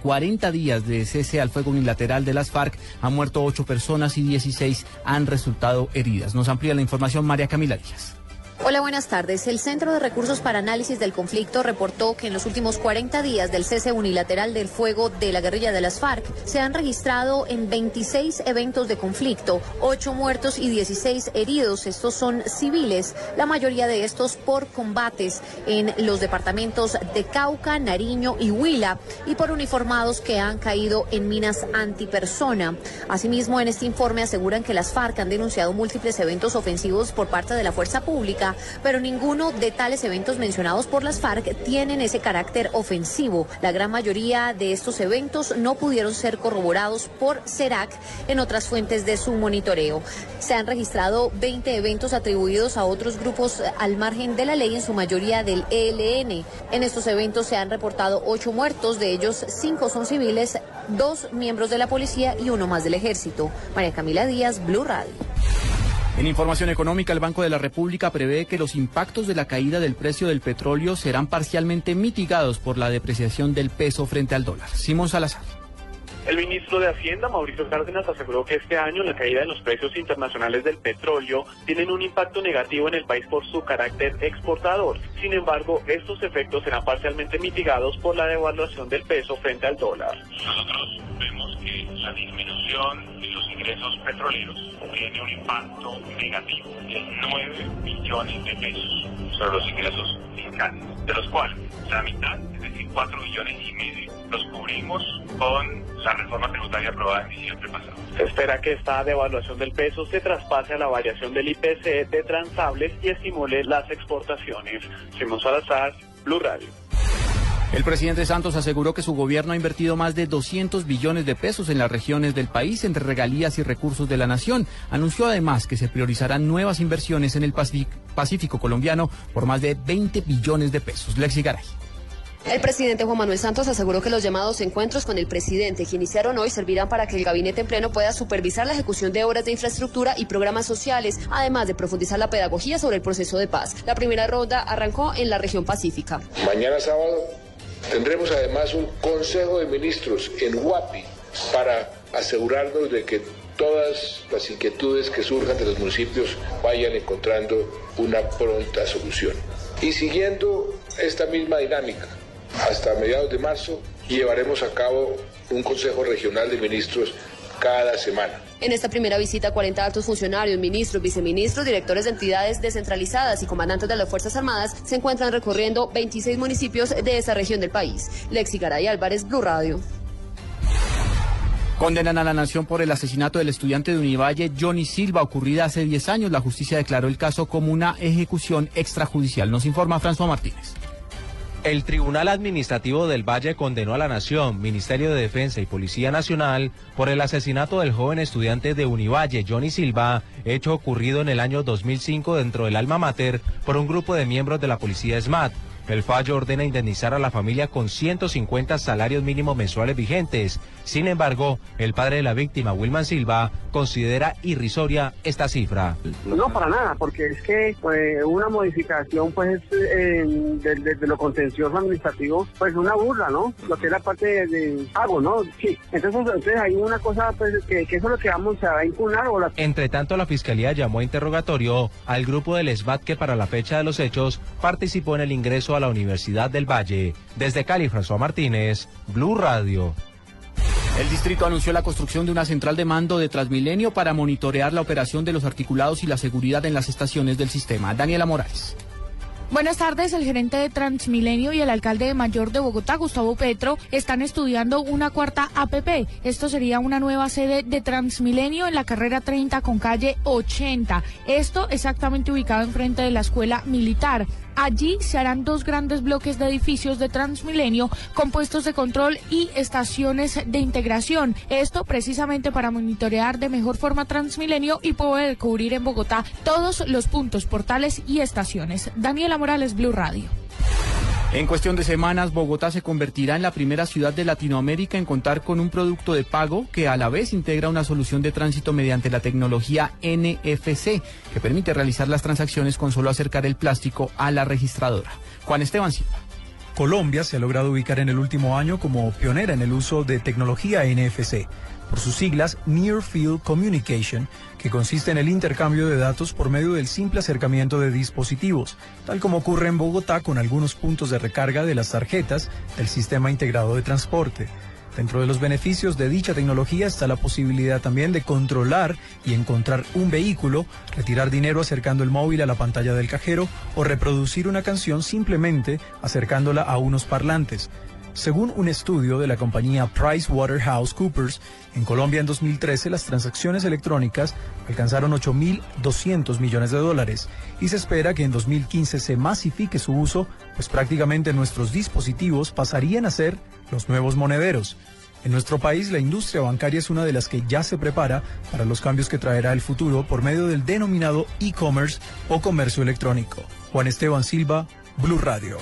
40 días de cese al fuego unilateral de las FARC han muerto 8 personas y 16 han resultado heridas. Nos amplía la información María Camila Díaz. Hola, buenas tardes. El Centro de Recursos para Análisis del Conflicto reportó que en los últimos 40 días del cese unilateral del fuego de la guerrilla de las FARC se han registrado en 26 eventos de conflicto, 8 muertos y 16 heridos. Estos son civiles, la mayoría de estos por combates en los departamentos de Cauca, Nariño y Huila y por uniformados que han caído en minas antipersona. Asimismo, en este informe aseguran que las FARC han denunciado múltiples eventos ofensivos por parte de la fuerza pública pero ninguno de tales eventos mencionados por las FARC tienen ese carácter ofensivo. La gran mayoría de estos eventos no pudieron ser corroborados por CERAC en otras fuentes de su monitoreo. Se han registrado 20 eventos atribuidos a otros grupos al margen de la ley, en su mayoría del ELN. En estos eventos se han reportado 8 muertos, de ellos 5 son civiles, 2 miembros de la policía y uno más del ejército. María Camila Díaz, Blue Radio. En información económica, el Banco de la República prevé que los impactos de la caída del precio del petróleo serán parcialmente mitigados por la depreciación del peso frente al dólar. Simón Salazar. El ministro de Hacienda, Mauricio Cárdenas, aseguró que este año la caída en los precios internacionales del petróleo tienen un impacto negativo en el país por su carácter exportador. Sin embargo, estos efectos serán parcialmente mitigados por la devaluación del peso frente al dólar. Nosotros vemos que la disminución de los ingresos petroleros tiene un impacto negativo de 9 millones de pesos sobre los ingresos fiscales, de los cuales la mitad, decir, 4 millones y medio, los cubrimos con la reforma tributaria aprobada en diciembre pasado. Se espera que esta devaluación del peso se traspase a la variación del IPC de transables y estimule las exportaciones. Simón Salazar, Blue Radio. El presidente Santos aseguró que su gobierno ha invertido más de 200 billones de pesos en las regiones del país entre regalías y recursos de la nación. Anunció además que se priorizarán nuevas inversiones en el Pacífico colombiano por más de 20 billones de pesos. Lexi Garay. El presidente Juan Manuel Santos aseguró que los llamados encuentros con el presidente que iniciaron hoy servirán para que el gabinete en pleno pueda supervisar la ejecución de obras de infraestructura y programas sociales, además de profundizar la pedagogía sobre el proceso de paz. La primera ronda arrancó en la región pacífica. Mañana sábado tendremos además un Consejo de Ministros en Huapi para asegurarnos de que todas las inquietudes que surjan de los municipios vayan encontrando una pronta solución. Y siguiendo esta misma dinámica, hasta mediados de marzo llevaremos a cabo un Consejo Regional de Ministros cada semana. En esta primera visita, 40 altos funcionarios, ministros, viceministros, directores de entidades descentralizadas y comandantes de las Fuerzas Armadas se encuentran recorriendo 26 municipios de esa región del país. Lexi Garay Álvarez, Blue Radio. Condenan a la nación por el asesinato del estudiante de Univalle, Johnny Silva, ocurrida hace 10 años. La justicia declaró el caso como una ejecución extrajudicial. Nos informa François Martínez. El Tribunal Administrativo del Valle condenó a la Nación, Ministerio de Defensa y Policía Nacional por el asesinato del joven estudiante de Univalle, Johnny Silva, hecho ocurrido en el año 2005 dentro del alma mater por un grupo de miembros de la Policía SMAT. El fallo ordena indemnizar a la familia con 150 salarios mínimos mensuales vigentes. Sin embargo, el padre de la víctima, Wilman Silva, considera irrisoria esta cifra. No, para nada, porque es que pues, una modificación pues de, lo contencioso administrativo, pues una burla, ¿no? Lo que es la parte de pago, ¿no? Sí. Entonces, entonces hay una cosa pues, que, que eso es lo que vamos a impugnar o la... Entre tanto, la Fiscalía llamó a interrogatorio al grupo del SBAT que para la fecha de los hechos participó en el ingreso a la Universidad del Valle. Desde Cali, François Martínez, Blue Radio. El distrito anunció la construcción de una central de mando de Transmilenio para monitorear la operación de los articulados y la seguridad en las estaciones del sistema. Daniela Morales. Buenas tardes. El gerente de Transmilenio y el alcalde mayor de Bogotá, Gustavo Petro, están estudiando una cuarta APP. Esto sería una nueva sede de Transmilenio en la carrera 30 con calle 80. Esto exactamente ubicado enfrente de la escuela militar. Allí se harán dos grandes bloques de edificios de Transmilenio con puestos de control y estaciones de integración. Esto precisamente para monitorear de mejor forma Transmilenio y poder cubrir en Bogotá todos los puntos, portales y estaciones. Daniela Morales, Blue Radio. En cuestión de semanas, Bogotá se convertirá en la primera ciudad de Latinoamérica en contar con un producto de pago que a la vez integra una solución de tránsito mediante la tecnología NFC, que permite realizar las transacciones con solo acercar el plástico a la registradora. Juan Esteban Silva. Colombia se ha logrado ubicar en el último año como pionera en el uso de tecnología NFC, por sus siglas Near Field Communication, que consiste en el intercambio de datos por medio del simple acercamiento de dispositivos, tal como ocurre en Bogotá con algunos puntos de recarga de las tarjetas del sistema integrado de transporte. Dentro de los beneficios de dicha tecnología está la posibilidad también de controlar y encontrar un vehículo, retirar dinero acercando el móvil a la pantalla del cajero o reproducir una canción simplemente acercándola a unos parlantes. Según un estudio de la compañía PricewaterhouseCoopers, en Colombia en 2013 las transacciones electrónicas alcanzaron 8.200 millones de dólares y se espera que en 2015 se masifique su uso, pues prácticamente nuestros dispositivos pasarían a ser los nuevos monederos. En nuestro país la industria bancaria es una de las que ya se prepara para los cambios que traerá el futuro por medio del denominado e-commerce o comercio electrónico. Juan Esteban Silva, Blue Radio.